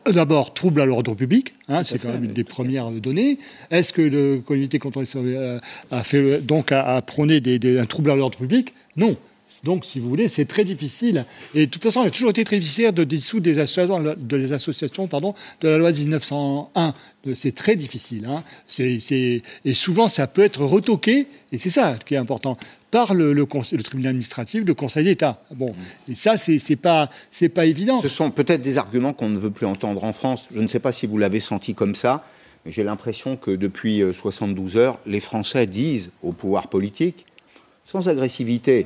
d'abord, trouble à l'ordre public, hein, c'est quand même une des premières données. Est-ce que le collectif contre l'islamophobie a, fait donc a, prôné un trouble à l'ordre public? Non. Donc, si vous voulez, c'est très difficile. Et de toute façon, il a toujours été très difficile de dissoudre des associations, de les associations pardon, de la loi 1901. C'est très difficile. Hein. Et souvent, ça peut être retoqué, et c'est ça qui est important, par le, le, le tribunal administratif, le Conseil d'État. Bon, et ça, c'est pas, pas évident. Ce sont peut-être des arguments qu'on ne veut plus entendre en France. Je ne sais pas si vous l'avez senti comme ça. mais J'ai l'impression que depuis 72 euh, heures, les Français disent au pouvoir politique, sans agressivité,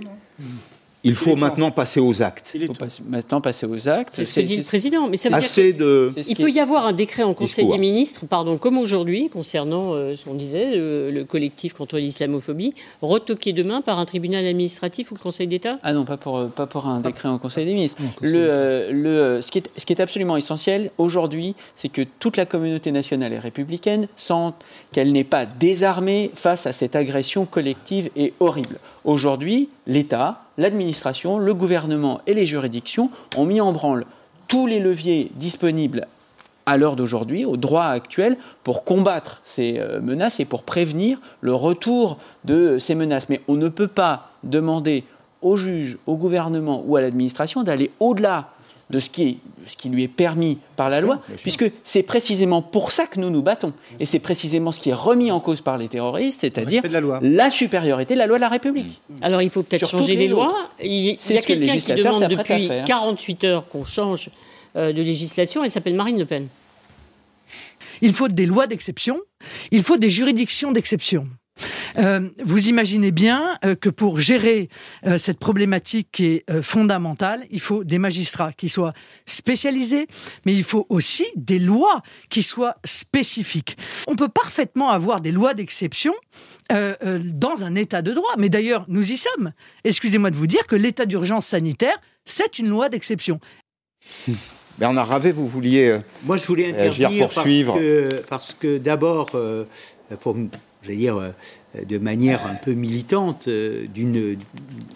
il faut maintenant passer aux actes. Il faut maintenant passer aux actes. C'est ce que dit le président. Mais ça veut dire de... Il peut y avoir un décret en Conseil des ministres, pardon, comme aujourd'hui, concernant euh, ce qu'on disait, le, collectif contre l'islamophobie, retoqué demain par un tribunal administratif ou le Conseil d'État? Ah non, pas pour, euh, pas pour un décret en Conseil des ministres. le, euh, le, ce, qui est, ce qui est absolument essentiel aujourd'hui, c'est que toute la communauté nationale et républicaine sente qu'elle n'est pas désarmée face à cette agression collective et horrible. Aujourd'hui, l'État, l'administration, le gouvernement et les juridictions ont mis en branle tous les leviers disponibles à l'heure d'aujourd'hui, au droit actuel, pour combattre ces euh, menaces et pour prévenir le retour de ces menaces. Mais on ne peut pas demander au juge, au gouvernement ou à l'administration d'aller au-delà de ce qui, ce qui lui est permis par la loi, puisque c'est précisément pour ça que nous nous battons. Et c'est précisément ce qui est remis en cause par les terroristes, c'est-à-dire la, supériorité de la loi de la République. Alors il faut peut-être changer les, lois. Il, y a quelqu'un qui demande depuis 48 heures qu'on change euh, de législation, elle s'appelle Marine Le Pen. Il faut des lois d'exception, il faut des juridictions d'exception. Euh, vous imaginez bien euh, que pour gérer euh, cette problématique qui est fondamentale, il faut des magistrats qui soient spécialisés, mais il faut aussi des lois qui soient spécifiques. On peut parfaitement avoir des lois d'exception dans un état de droit, mais d'ailleurs nous y sommes. Excusez-moi de vous dire que l'état d'urgence sanitaire, c'est une loi d'exception. Bernard Ravet, vous vouliez. Moi, je voulais intervenir parce que, parce que d'abord, pour j'allais dire, euh, de manière un peu militante euh,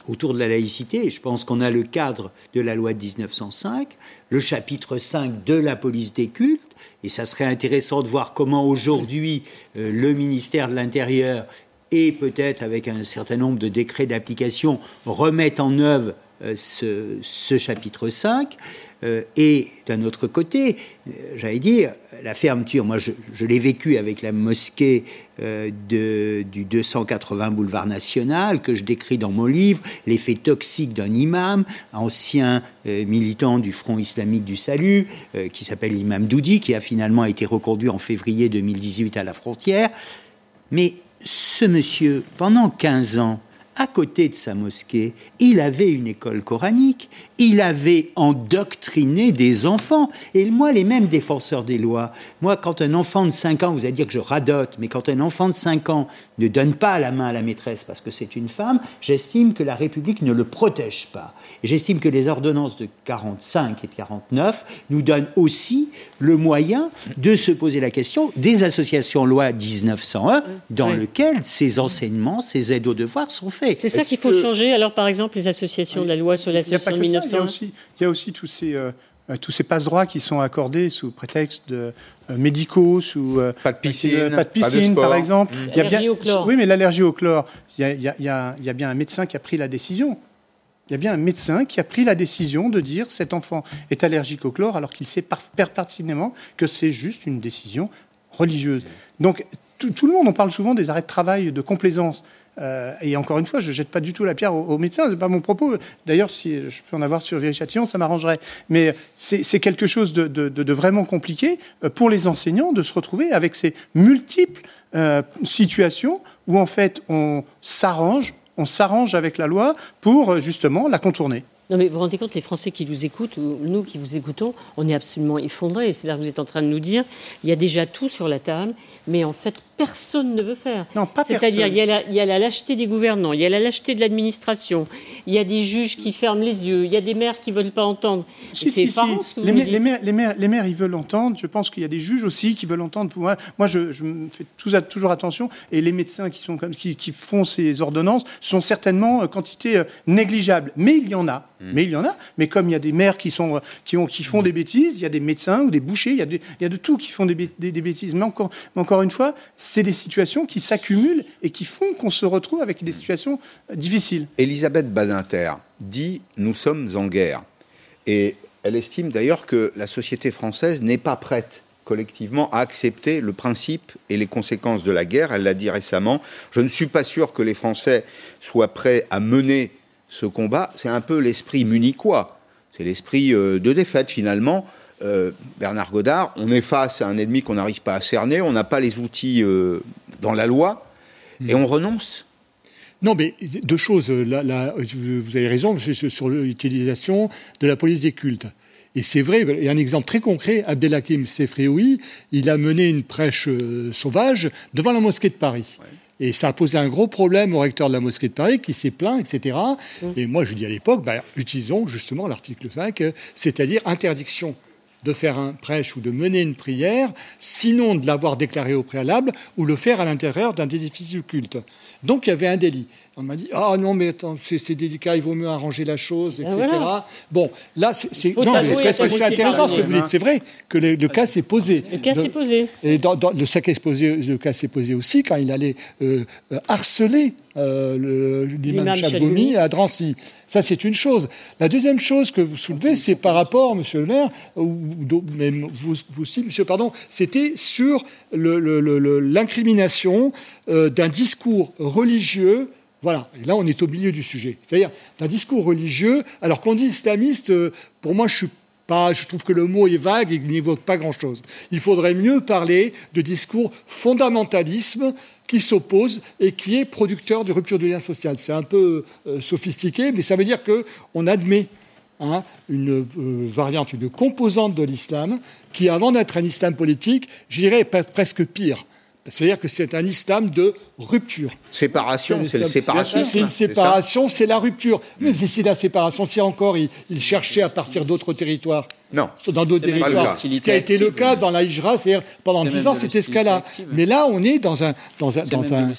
autour de la laïcité. Je pense qu'on a le cadre de la loi de 1905, le chapitre 5 de la police des cultes, et ça serait intéressant de voir comment aujourd'hui euh, le ministère de l'Intérieur et peut-être avec un certain nombre de décrets d'application remettent en œuvre ce, chapitre 5. Euh, et d'un autre côté, euh, j'allais dire, la fermeture, moi je, l'ai vécu avec la mosquée euh, du 280 boulevard national, que je décris dans mon livre, l'effet toxique d'un imam, ancien militant du Front islamique du salut, qui s'appelle l'imam Doudi, qui a finalement été reconduit en février 2018 à la frontière. Mais ce monsieur, pendant 15 ans, à côté de sa mosquée, il avait une école coranique, il avait endoctriné des enfants. Et moi, les mêmes défenseurs des lois, moi, quand un enfant de 5 ans, vous allez dire que je radote, mais quand un enfant de 5 ans ne donne pas la main à la maîtresse parce que c'est une femme, j'estime que la République ne le protège pas. Et j'estime que les ordonnances de 45 et de 49 nous donnent aussi le moyen de se poser la question des associations loi 1901 dans lesquelles ces enseignements, ces aides aux devoirs sont faits. C'est ça qu'il faut changer. Alors, par exemple, les associations de la loi sur l'association de 1901. Il y a aussi, il y a aussi tous ces. Euh, euh, tous ces passe-droits qui sont accordés sous prétexte de euh, médicaux, sous pas de piscine, pas de piscine par exemple. Il y a bien, au chlore. Oui, mais l'allergie au chlore, il y, a, il, y a, il y, a, bien un médecin qui a pris la décision. Il y a bien un médecin qui a pris la décision de dire cet enfant est allergique au chlore alors qu'il sait pertinemment que c'est juste une décision religieuse. Donc tout, le monde, on parle souvent des arrêts de travail de complaisance. Euh, et encore une fois, je jette pas du tout la pierre aux, médecins, ce n'est pas mon propos. D'ailleurs, si je peux en avoir sur Viry-Châtillon, ça m'arrangerait. Mais c'est quelque chose de, vraiment compliqué euh, pour les enseignants de se retrouver avec ces multiples euh, situations où en fait on s'arrange, on s'arrange avec la loi pour justement la contourner. Non, mais vous vous rendez compte, les Français qui nous écoutent, ou nous qui vous écoutons, on est absolument effondrés. C'est là que vous êtes en train de nous dire, il y a déjà tout sur la table, mais en fait, personne ne veut faire. Non, pas C'est-à-dire, il, il, y a la lâcheté des gouvernants, il y a la lâcheté de l'administration, il y a des juges qui ferment les yeux, il y a des maires qui ne veulent pas entendre. c'est effarant ce que vous les, dites. Les maires, les, maires, les maires, ils veulent entendre. Je pense qu'il y a des juges aussi qui veulent entendre. Moi, moi je, je fais toujours attention. Et les médecins qui, sont, qui, qui font ces ordonnances sont certainement quantité euh, négligeable. Mais il y en a. Hmm. Mais il y en a. Mais comme il y a des maires qui, sont, qui, ont, qui font des bêtises, il y a des médecins ou des bouchers, il y a, il y a de tout qui font des, des, bêtises. Mais encore, mais encore une fois, c'est des situations qui s'accumulent et qui font qu'on se retrouve avec des situations euh, difficiles. Elisabeth Badinter dit Nous sommes en guerre. Et elle estime d'ailleurs que la société française n'est pas prête collectivement à accepter le principe et les conséquences de la guerre. Elle l'a dit récemment. Je ne suis pas sûr que les Français soient prêts à mener ce combat. C'est un peu l'esprit munichois. C'est l'esprit euh, de défaite finalement. Euh, Bernard Godard, on est face à un ennemi qu'on n'arrive pas à cerner, on n'a pas les outils euh, dans la loi, et on renonce. Non, mais deux choses. Vous avez raison sur l'utilisation de la police des cultes. Et c'est vrai, il y a un exemple très concret, Abdelhakim Sefrioui, il a mené une prêche euh, sauvage devant la mosquée de Paris. Et ça a posé un gros problème au recteur de la mosquée de Paris qui s'est plaint, etc. Et moi, je dis à l'époque, bah, utilisons justement l'article 5, c'est-à-dire interdiction de faire un prêche ou de mener une prière, sinon de l'avoir déclaré au préalable ou le faire à l'intérieur d'un édifice culte. Donc il y avait un délit. On m'a dit ah non mais attends c'est délicat, il vaut mieux arranger la chose, etc. Bon là c'est non parce que c'est intéressant ce que vous dites. C'est vrai que le, cas s'est posé. Le cas s'est posé. Et dans, le, cas s'est posé aussi quand il allait euh, harceler euh, l'imam Chaboumi à Drancy. Ça, c'est une chose. La deuxième chose que vous soulevez, c'est par rapport, monsieur le maire, ou même vous, aussi, monsieur, pardon, c'était sur l'incrimination euh, d'un discours religieux voilà, et là on est au milieu du sujet. C'est-à-dire d'un discours religieux, alors qu'on dit islamiste, euh, pour moi je suis pas, je trouve que le mot est vague et il n'évoque pas grand-chose. Il faudrait mieux parler de discours fondamentalisme qui s'oppose et qui est producteur de rupture du lien social. C'est un peu euh, sophistiqué, mais ça veut dire qu'on admet hein, une euh, variante, une composante de l'islam qui, avant d'être un islam politique, j'irais presque pire. C'est-à-dire que c'est un islam de rupture. Séparation, c'est la séparation. C'est une séparation, c'est la rupture. Même si c'est la séparation, si encore il, il cherchait à partir d'autres territoires. Non. Dans d'autres territoires. Ce qui a été le cas dans la c'est-à-dire pendant dix ans, c'était ce cas-là. Mais là, on est dans, un, dans, un, dans, un,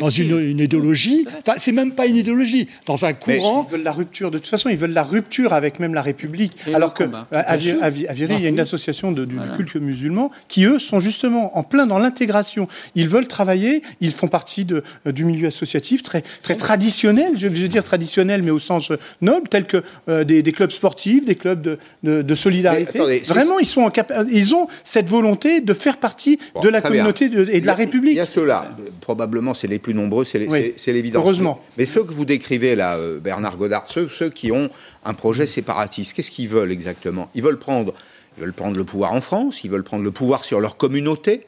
dans une, une, idéologie. Enfin, c'est même pas une idéologie. Dans un courant. ils veulent la rupture. De toute façon, ils veulent la rupture avec même la République. alors que à, Viry, il y a une association de, du culte musulman qui, eux, sont justement en plein dans l'intégration. Ils veulent travailler. Ils font partie de, euh, du milieu associatif très, très traditionnel, je veux dire traditionnel, mais au sens noble, tel que euh, des, des, clubs sportifs, des clubs de, de, de solidarité Vraiment, ils, sont en ils ont cette volonté de faire partie de la communauté et de la République. Il y a ceux-là. Probablement, c'est les plus nombreux, c'est l'évidence. Heureusement. Mais ceux que vous décrivez là, euh, Bernard Godard, ceux, ceux qui ont un projet séparatiste, qu'est-ce qu'ils veulent exactement? Ils veulent prendre ils veulent prendre le pouvoir en France, ils veulent prendre le pouvoir sur leur communauté,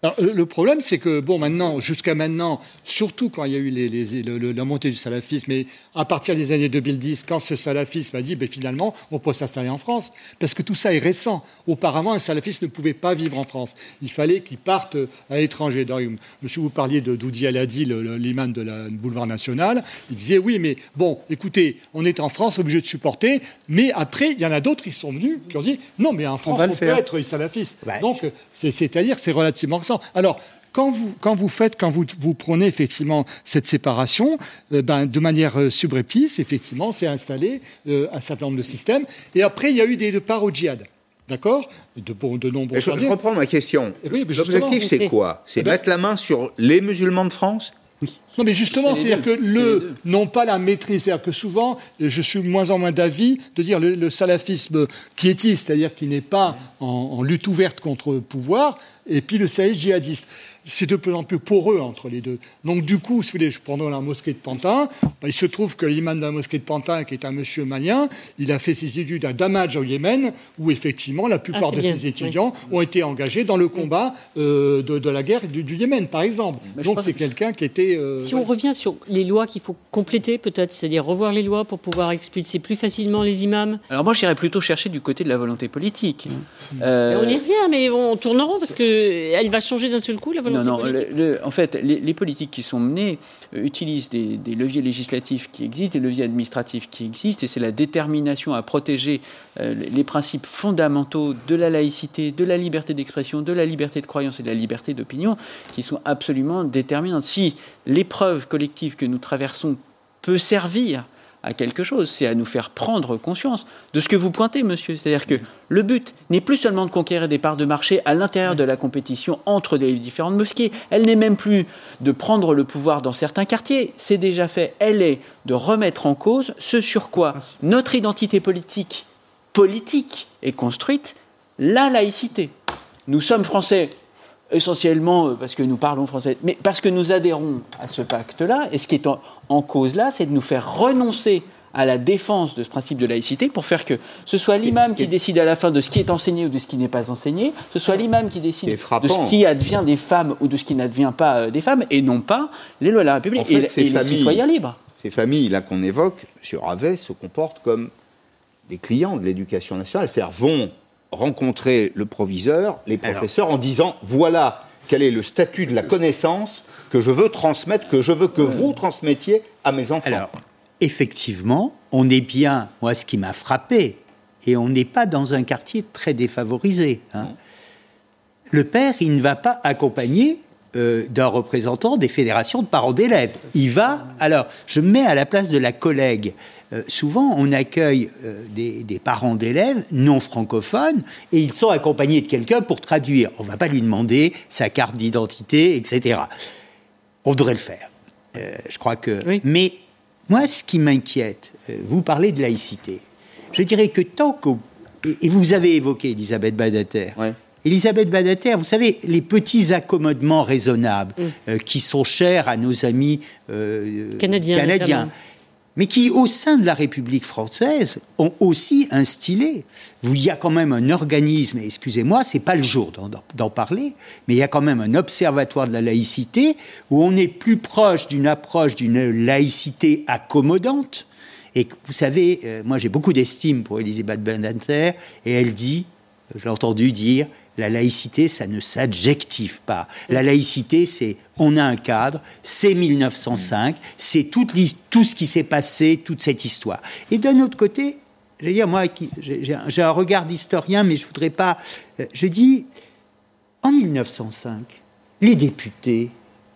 alors, le problème, c'est que, bon, maintenant, jusqu'à maintenant, surtout quand il y a eu les, la montée du salafisme, et à partir des années 2010, quand ce salafisme a dit, ben, finalement, on peut s'installer en France, parce que tout ça est récent. Auparavant, un salafiste ne pouvait pas vivre en France. Il fallait qu'il parte à l'étranger. Monsieur, vous parliez de Doudi Aladi, l'imam de la boulevard national. Il disait, oui, mais bon, écoutez, on est en France, obligé de supporter, mais après, il y en a d'autres qui sont venus, qui ont dit, non, mais en France, on, peut être salafiste. Donc, c'est-à-dire, c'est relativement alors, quand vous, quand vous faites, quand vous, vous prenez effectivement cette séparation, euh, ben, de manière euh, subreptice, effectivement, c'est installé euh, un certain nombre de systèmes. Et après, il y a eu des départs au djihad. D'accord? De, de nombreux je, je, reprends ma question. L'objectif, c'est quoi? C'est mettre la main sur les musulmans de France? Oui. Non, mais justement, c'est-à-dire que le, non pas la maîtrise, c'est-à-dire que souvent, je suis moins en moins d'avis de dire le, le salafisme quiétiste, c'est-à-dire qui n'est pas en, en, lutte ouverte contre le pouvoir, et puis le salafisme djihadiste. C'est de plus en plus poreux entre les deux. Donc du coup, si vous voulez, pendant la mosquée de Pantin, bah, il se trouve que l'imam de la mosquée de Pantin, qui est un monsieur malien, il a fait ses études à Damadj au Yémen, où effectivement la plupart ah, de ses étudiants ont été engagés dans le combat euh, de, la guerre du, Yémen, par exemple. Donc c'est quelqu'un qui était... Euh, si on revient sur les lois qu'il faut compléter peut-être, c'est-à-dire revoir les lois pour pouvoir expulser plus facilement les imams Alors moi j'irais plutôt chercher du côté de la volonté politique. Mmh. Euh, on y revient, mais on tourne en rond parce qu'elle va changer d'un seul coup la volonté non, non, en fait, les, politiques qui sont menées euh, utilisent des, leviers législatifs qui existent, des leviers administratifs qui existent, et c'est la détermination à protéger euh, les principes fondamentaux de la laïcité, de la liberté d'expression, de la liberté de croyance et de la liberté d'opinion qui sont absolument déterminantes. Si l'épreuve collective que nous traversons peut servir à quelque chose, c'est à nous faire prendre conscience de ce que vous pointez, monsieur. C'est-à-dire que le but n'est plus seulement de conquérir des parts de marché à l'intérieur de la compétition entre les différentes mosquées, elle n'est même plus de prendre le pouvoir dans certains quartiers, c'est déjà fait, elle est de remettre en cause ce sur quoi notre identité politique, politique est construite, la laïcité. Nous sommes français, essentiellement euh, parce que nous parlons français, mais parce que nous adhérons à ce pacte-là. Et ce qui est en, cause là, c'est de nous faire renoncer à la défense de ce principe de laïcité pour faire que ce soit l'imam qui décide à la fin de ce qui est enseigné ou de ce qui n'est pas enseigné, ce soit l'imam qui décide de ce qui advient des femmes ou de ce qui n'advient pas euh, des femmes, et non pas les lois de la République et, les citoyens libres. Ces familles-là qu'on évoque, M. Ravet se comportent comme des clients de l'éducation nationale, c'est-à-dire vont rencontrer le proviseur, les professeurs, en disant voilà quel est le statut de la connaissance que je veux transmettre, que je veux que vous transmettiez à mes enfants. Alors, effectivement, on est bien, moi ce qui m'a frappé, et on n'est pas dans un quartier très défavorisé. Hein. Le père, il ne va pas accompagner euh, d'un représentant des fédérations de parents d'élèves. Il va. Alors, je me mets à la place de la collègue. Euh, souvent, on accueille euh, des, des, parents d'élèves non francophones et ils sont accompagnés de quelqu'un pour traduire. On ne va pas lui demander sa carte d'identité, etc. On devrait le faire. je crois que. Mais moi, ce qui m'inquiète, vous parlez de laïcité. Je dirais que tant que. Et vous avez évoqué Elisabeth Badater. Elisabeth Badater, vous savez, les petits accommodements raisonnables mm. euh, qui sont chers à nos amis euh, canadiens, mais qui, au sein de la République française, ont aussi instillé. Il y a quand même un organisme, excusez-moi, c'est pas le jour d'en parler, mais il y a quand même un observatoire de la laïcité où on est plus proche d'une approche d'une laïcité accommodante. Et vous savez, euh, moi j'ai beaucoup d'estime pour Elisabeth Badater, et elle dit, j'ai entendu dire, la laïcité, ça ne s'adjective pas. La laïcité, c'est on a un cadre, c'est 1905, c'est tout, ce qui s'est passé, toute cette histoire. Et d'un autre côté, j'ai un regard d'historien, mais je voudrais pas. Euh, je dis, en 1905, les députés,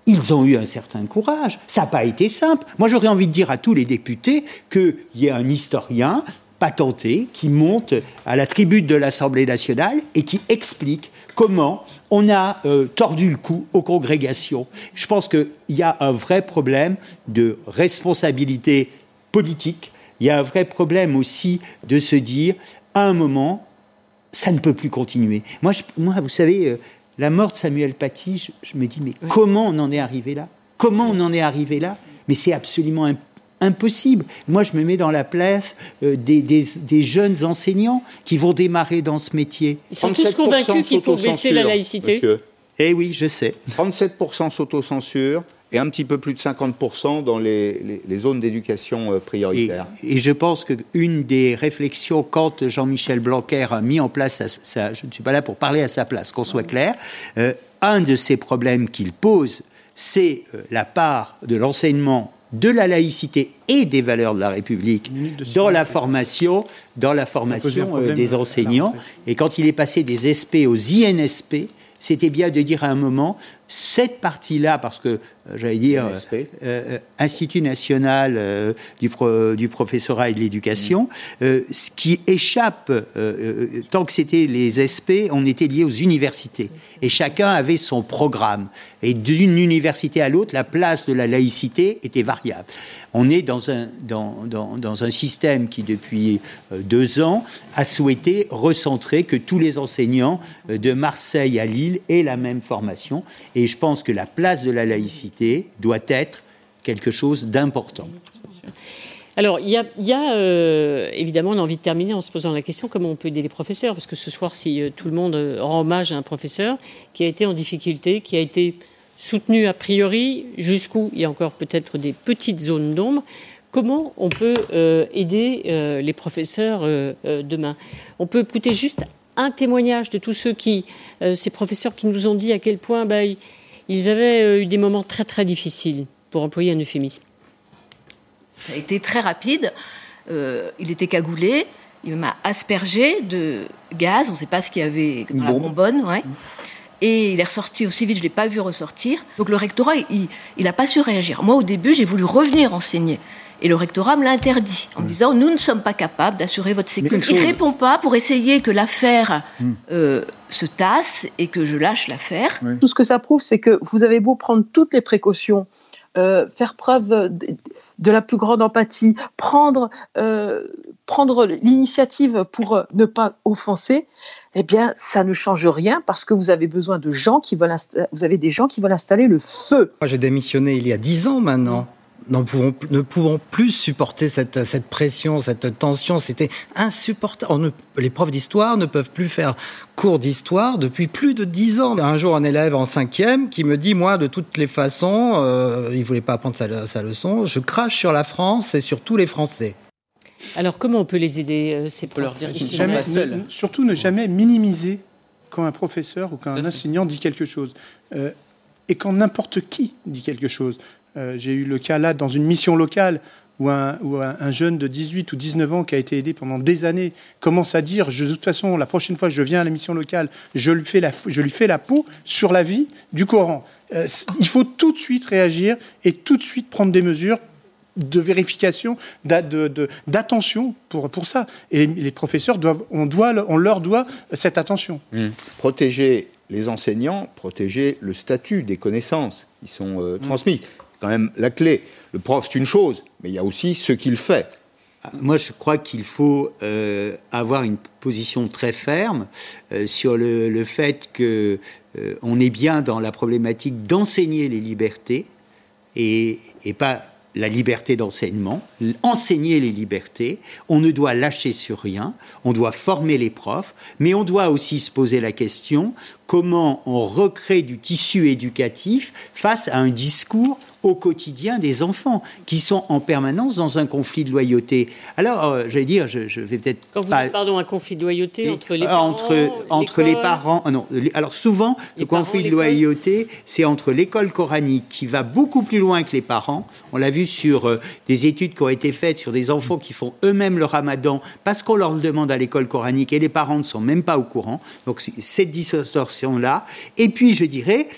ils ont eu un certain courage. Ça n'a pas été simple. Moi, j'aurais envie de dire à tous les députés qu'il y ait un historien patenté qui monte à la tribune de l'Assemblée nationale et qui explique comment on a euh, tordu le cou aux congrégations. Je pense qu'il y a un vrai problème de responsabilité politique. Il y a un vrai problème aussi de se dire, à un moment, ça ne peut plus continuer. Moi, moi vous savez, euh, la mort de Samuel Paty, je, me dis, mais comment on en est arrivé là? Comment on en est arrivé là? Mais c'est absolument impossible impossible. Moi, je me mets dans la place euh, des, jeunes enseignants qui vont démarrer dans ce métier. Ils sont tous convaincus qu'il faut baisser la laïcité. Eh oui, je sais. 37% s'autocensure et un petit peu plus de 50% dans les, zones d'éducation euh, prioritaire. Et, je pense qu'une des réflexions, quand Jean-Michel Blanquer a mis en place, sa, je ne suis pas là pour parler à sa place, qu'on soit clair, euh, un de ces problèmes qu'il pose, c'est la part de l'enseignement de la laïcité et des valeurs de la République dans la formation, dans la formation euh, des enseignants. Et quand il est passé des SP aux INSP, c'était bien de dire à un moment, cette partie-là, parce que, euh, j'allais dire, euh, euh, Institut national du, du, professorat et de l'éducation, mm. ce qui échappe, tant que c'était les SP, on était lié aux universités. Et chacun avait son programme. Et d'une université à l'autre, la place de la laïcité était variable. On est dans un, dans, dans, dans un système qui, depuis deux ans, a souhaité recentrer que tous les enseignants de Marseille à Lille aient la même formation. Et et je pense que la place de la laïcité doit être quelque chose d'important. Alors, il y a, euh, évidemment, on a envie de terminer en se posant la question comment on peut aider les professeurs, parce que ce soir, si euh, tout le monde euh, rend hommage à un professeur qui a été en difficulté, qui a été soutenu a priori, jusqu'où il y a encore peut-être des petites zones d'ombre, comment on peut aider les professeurs demain? On peut écouter juste un témoignage de tous ceux qui, euh, ces professeurs qui nous ont dit à quel point bah, ils avaient euh, eu des moments très très difficiles, pour employer un euphémisme. Ça a été très rapide. Euh, il était cagoulé. Il m'a aspergé de gaz. On ne sait pas ce qu'il y avait dans la bonbonne. Ouais. Et il est ressorti aussi vite, je ne l'ai pas vu ressortir. Donc le rectorat, il n'a pas su réagir. Moi, au début, j'ai voulu revenir enseigner. Et le rectorat me l'a interdit en me disant nous ne sommes pas capables d'assurer votre sécurité. Il ne répond pas pour essayer que l'affaire hmm. euh, se tasse et que je lâche l'affaire. Tout ce que ça prouve, c'est que vous avez beau prendre toutes les précautions, euh, faire preuve de, la plus grande empathie, prendre, euh, prendre l'initiative pour ne pas offenser, eh bien, ça ne change rien parce que vous avez besoin de gens qui veulent, vous avez des gens qui veulent installer le feu. Moi, j'ai démissionné il y a dix ans maintenant pouvons, ne pouvons plus supporter cette, cette pression, cette tension. C'était insupportable. les profs d'histoire ne peuvent plus faire cours d'histoire depuis plus de dix ans. Un jour, un élève en cinquième qui me dit, moi, de toutes les façons, euh, il voulait pas apprendre sa, sa, leçon, je crache sur la France et sur tous les Français. Alors, comment on peut les aider, euh, ces profs leur dire qu'ils ne sont pas seuls Surtout ne jamais minimiser quand un professeur ou quand un enseignant dit quelque chose. Euh, et quand n'importe qui dit quelque chose. Euh, j'ai eu le cas là dans une mission locale ou un, jeune de 18 ou 19 ans qui a été aidé pendant des années commence à dire, de toute façon, la prochaine fois que je viens à la mission locale, je lui fais la, je lui fais la peau sur la vie du Coran. Euh, il faut tout de suite réagir et tout de suite prendre des mesures de vérification, d'attention pour, pour ça. Et les professeurs, doivent, on, doit, on leur doit cette attention. Mmh. Protéger les enseignants, protéger le statut des connaissances qui sont euh, mmh. Quand même la clé. Le prof, c'est une chose, mais il y a aussi ce qu'il fait. Ah, moi, je crois qu'il faut euh, avoir une position très ferme euh, sur le, fait que on est bien dans la problématique d'enseigner les libertés et pas la liberté d'enseignement, enseigner les libertés, on ne doit lâcher sur rien, on doit former les profs, mais on doit aussi se poser la question comment on recrée du tissu éducatif face à un discours au quotidien des enfants qui sont en permanence dans un conflit de loyauté. Alors, euh, j'allais dire, je, vais peut-être Quand vous dites, pardon, un conflit de loyauté entre les euh, parents, entre entre les parents. Euh, non, alors souvent, le conflit de loyauté, c'est entre l'école coranique qui va beaucoup plus loin que les parents. On l'a vu sur des études qui ont été faites sur des enfants qui font eux-mêmes le Ramadan parce qu'on leur le demande à l'école coranique et les parents ne sont même pas au courant. Donc cette distorsion là. Et puis, je dirais,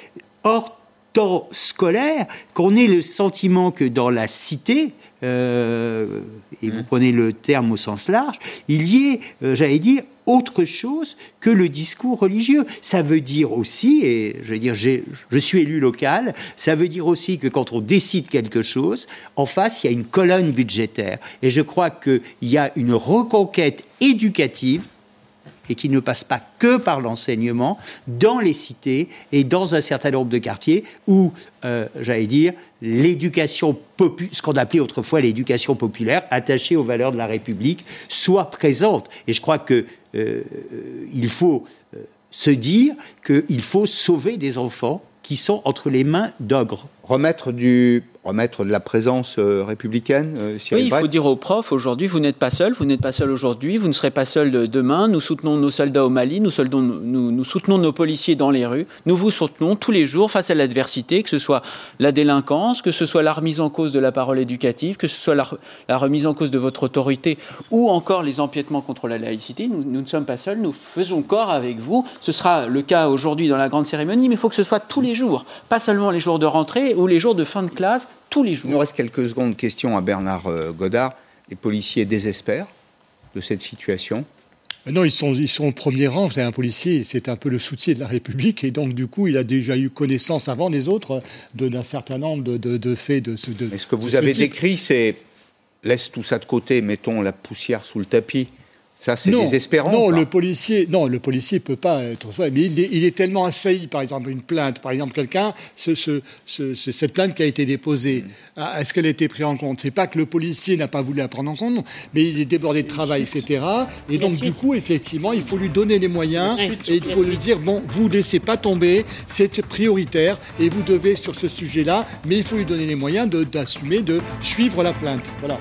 hors temps scolaire, qu'on ait le sentiment que dans la cité, euh, et vous mmh. prenez le terme au sens large, il y ait, euh, j'allais dire, autre chose que le discours religieux. Ça veut dire aussi, et je veux dire, je suis élu local, ça veut dire aussi que quand on décide quelque chose, en face, il y a une colonne budgétaire. Et je crois qu'il y a une reconquête éducative et qui ne passe pas que par l'enseignement dans les cités et dans un certain nombre de quartiers où, euh, j'allais dire, l'éducation ce qu'on appelait autrefois l'éducation populaire, attachée aux valeurs de la République, soit présente. Et je crois qu'il euh, faut euh, se dire qu'il faut sauver des enfants qui sont entre les mains d'ogres. Remettre du remettre de la présence euh, républicaine euh, Oui, il faut dire aux profs, aujourd'hui, vous n'êtes pas seul, vous n'êtes pas seul aujourd'hui, vous ne serez pas seul demain, nous soutenons nos soldats au Mali, nous, nous, nous, soutenons nos policiers dans les rues, nous vous soutenons tous les jours face à l'adversité, que ce soit la délinquance, que ce soit la remise en cause de la parole éducative, que ce soit la, remise en cause de votre autorité ou encore les empiètements contre la laïcité. Nous, nous ne sommes pas seuls, nous faisons corps avec vous. Ce sera le cas aujourd'hui dans la grande cérémonie, mais il faut que ce soit tous les jours, pas seulement les jours de rentrée ou les jours de fin de classe, tous les jours. Il nous reste quelques secondes. Question à Bernard euh, Godard. Les policiers désespèrent de cette situation? Non, ils sont, ils sont au premier rang. C'est un policier, c'est un peu le soutien de la République, et donc du coup, il a déjà eu connaissance avant les autres d'un certain nombre de, faits de ce. De, ce que vous avez décrit, c'est laisse tout ça de côté, mettons la poussière sous le tapis. Ça, c'est désespérant. Non, le policier, non, le policier peut pas être. Mais il est, tellement assailli, par exemple, une plainte, par exemple, quelqu'un, ce, cette plainte qui a été déposée, mm. est-ce qu'elle a été prise en compte? C'est pas que le policier n'a pas voulu la prendre en compte, mais il est débordé de travail, etc. Et donc, du coup, effectivement, il faut lui donner les moyens et il faut lui dire bon, vous laissez pas tomber, c'est prioritaire et vous devez sur ce sujet-là, mais il faut lui donner les moyens d'assumer, de, de suivre la plainte. Voilà,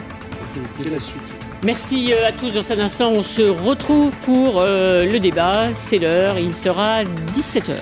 c'est la suite. Merci euh, à tous. Dans un instant, on se retrouve pour euh, le débat. C'est l'heure. Il sera 17h.